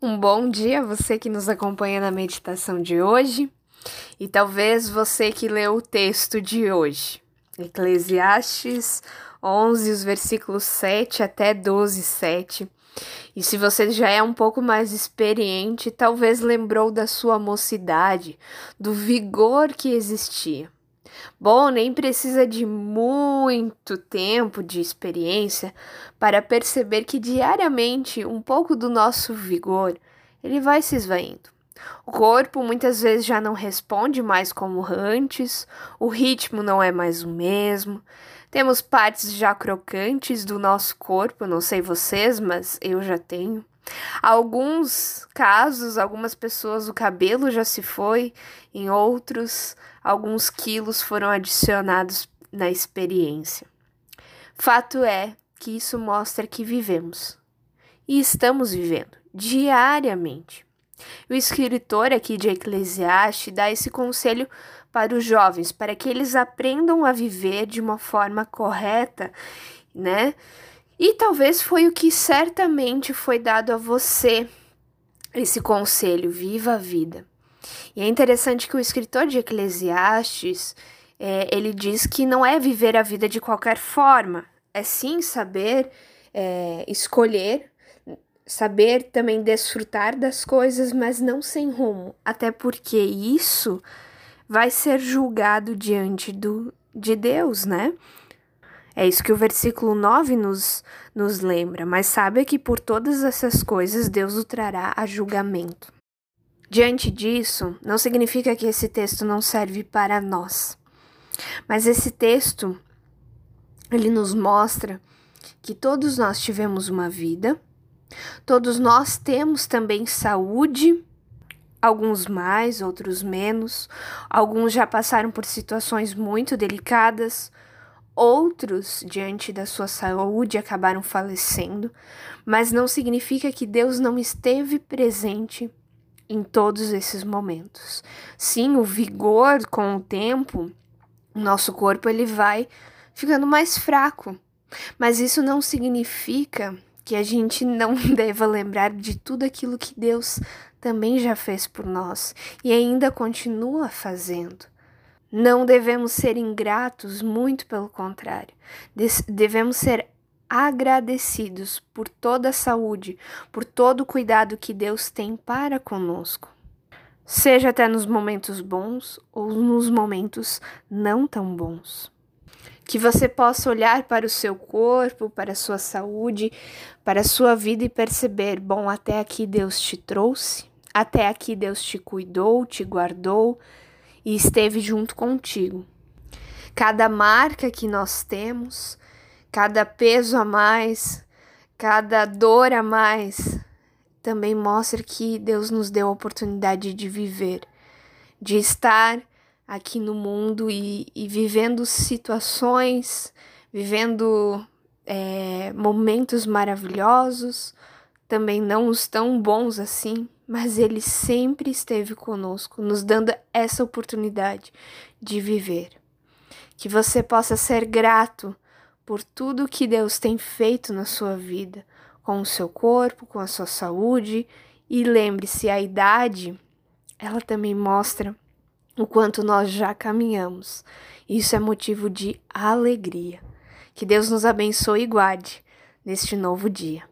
Um bom dia você que nos acompanha na meditação de hoje e talvez você que leu o texto de hoje. Eclesiastes 11, os versículos 7 até 12, 7. E se você já é um pouco mais experiente, talvez lembrou da sua mocidade, do vigor que existia. Bom, nem precisa de muito tempo de experiência para perceber que diariamente um pouco do nosso vigor ele vai se esvaindo. O corpo muitas vezes já não responde mais como antes, o ritmo não é mais o mesmo. Temos partes já crocantes do nosso corpo, não sei vocês, mas eu já tenho. Alguns casos, algumas pessoas, o cabelo já se foi, em outros, alguns quilos foram adicionados na experiência. Fato é que isso mostra que vivemos e estamos vivendo diariamente. O escritor aqui de Eclesiastes dá esse conselho para os jovens, para que eles aprendam a viver de uma forma correta, né? E talvez foi o que certamente foi dado a você esse conselho, viva a vida. E é interessante que o escritor de Eclesiastes, é, ele diz que não é viver a vida de qualquer forma, é sim saber é, escolher, saber também desfrutar das coisas, mas não sem rumo, até porque isso vai ser julgado diante do, de Deus, né? É isso que o versículo 9 nos, nos lembra, mas sabe que por todas essas coisas Deus o trará a julgamento. Diante disso, não significa que esse texto não serve para nós, mas esse texto ele nos mostra que todos nós tivemos uma vida, todos nós temos também saúde, alguns mais, outros menos, alguns já passaram por situações muito delicadas, Outros, diante da sua saúde, acabaram falecendo, mas não significa que Deus não esteve presente em todos esses momentos. Sim, o vigor com o tempo, o nosso corpo ele vai ficando mais fraco, mas isso não significa que a gente não deva lembrar de tudo aquilo que Deus também já fez por nós e ainda continua fazendo. Não devemos ser ingratos, muito pelo contrário. Devemos ser agradecidos por toda a saúde, por todo o cuidado que Deus tem para conosco. Seja até nos momentos bons ou nos momentos não tão bons. Que você possa olhar para o seu corpo, para a sua saúde, para a sua vida e perceber: bom, até aqui Deus te trouxe, até aqui Deus te cuidou, te guardou, e esteve junto contigo. Cada marca que nós temos, cada peso a mais, cada dor a mais, também mostra que Deus nos deu a oportunidade de viver, de estar aqui no mundo e, e vivendo situações, vivendo é, momentos maravilhosos, também não os tão bons assim, mas Ele sempre esteve conosco, nos dando essa oportunidade de viver. Que você possa ser grato por tudo que Deus tem feito na sua vida, com o seu corpo, com a sua saúde, e lembre-se, a idade, ela também mostra o quanto nós já caminhamos. Isso é motivo de alegria. Que Deus nos abençoe e guarde neste novo dia.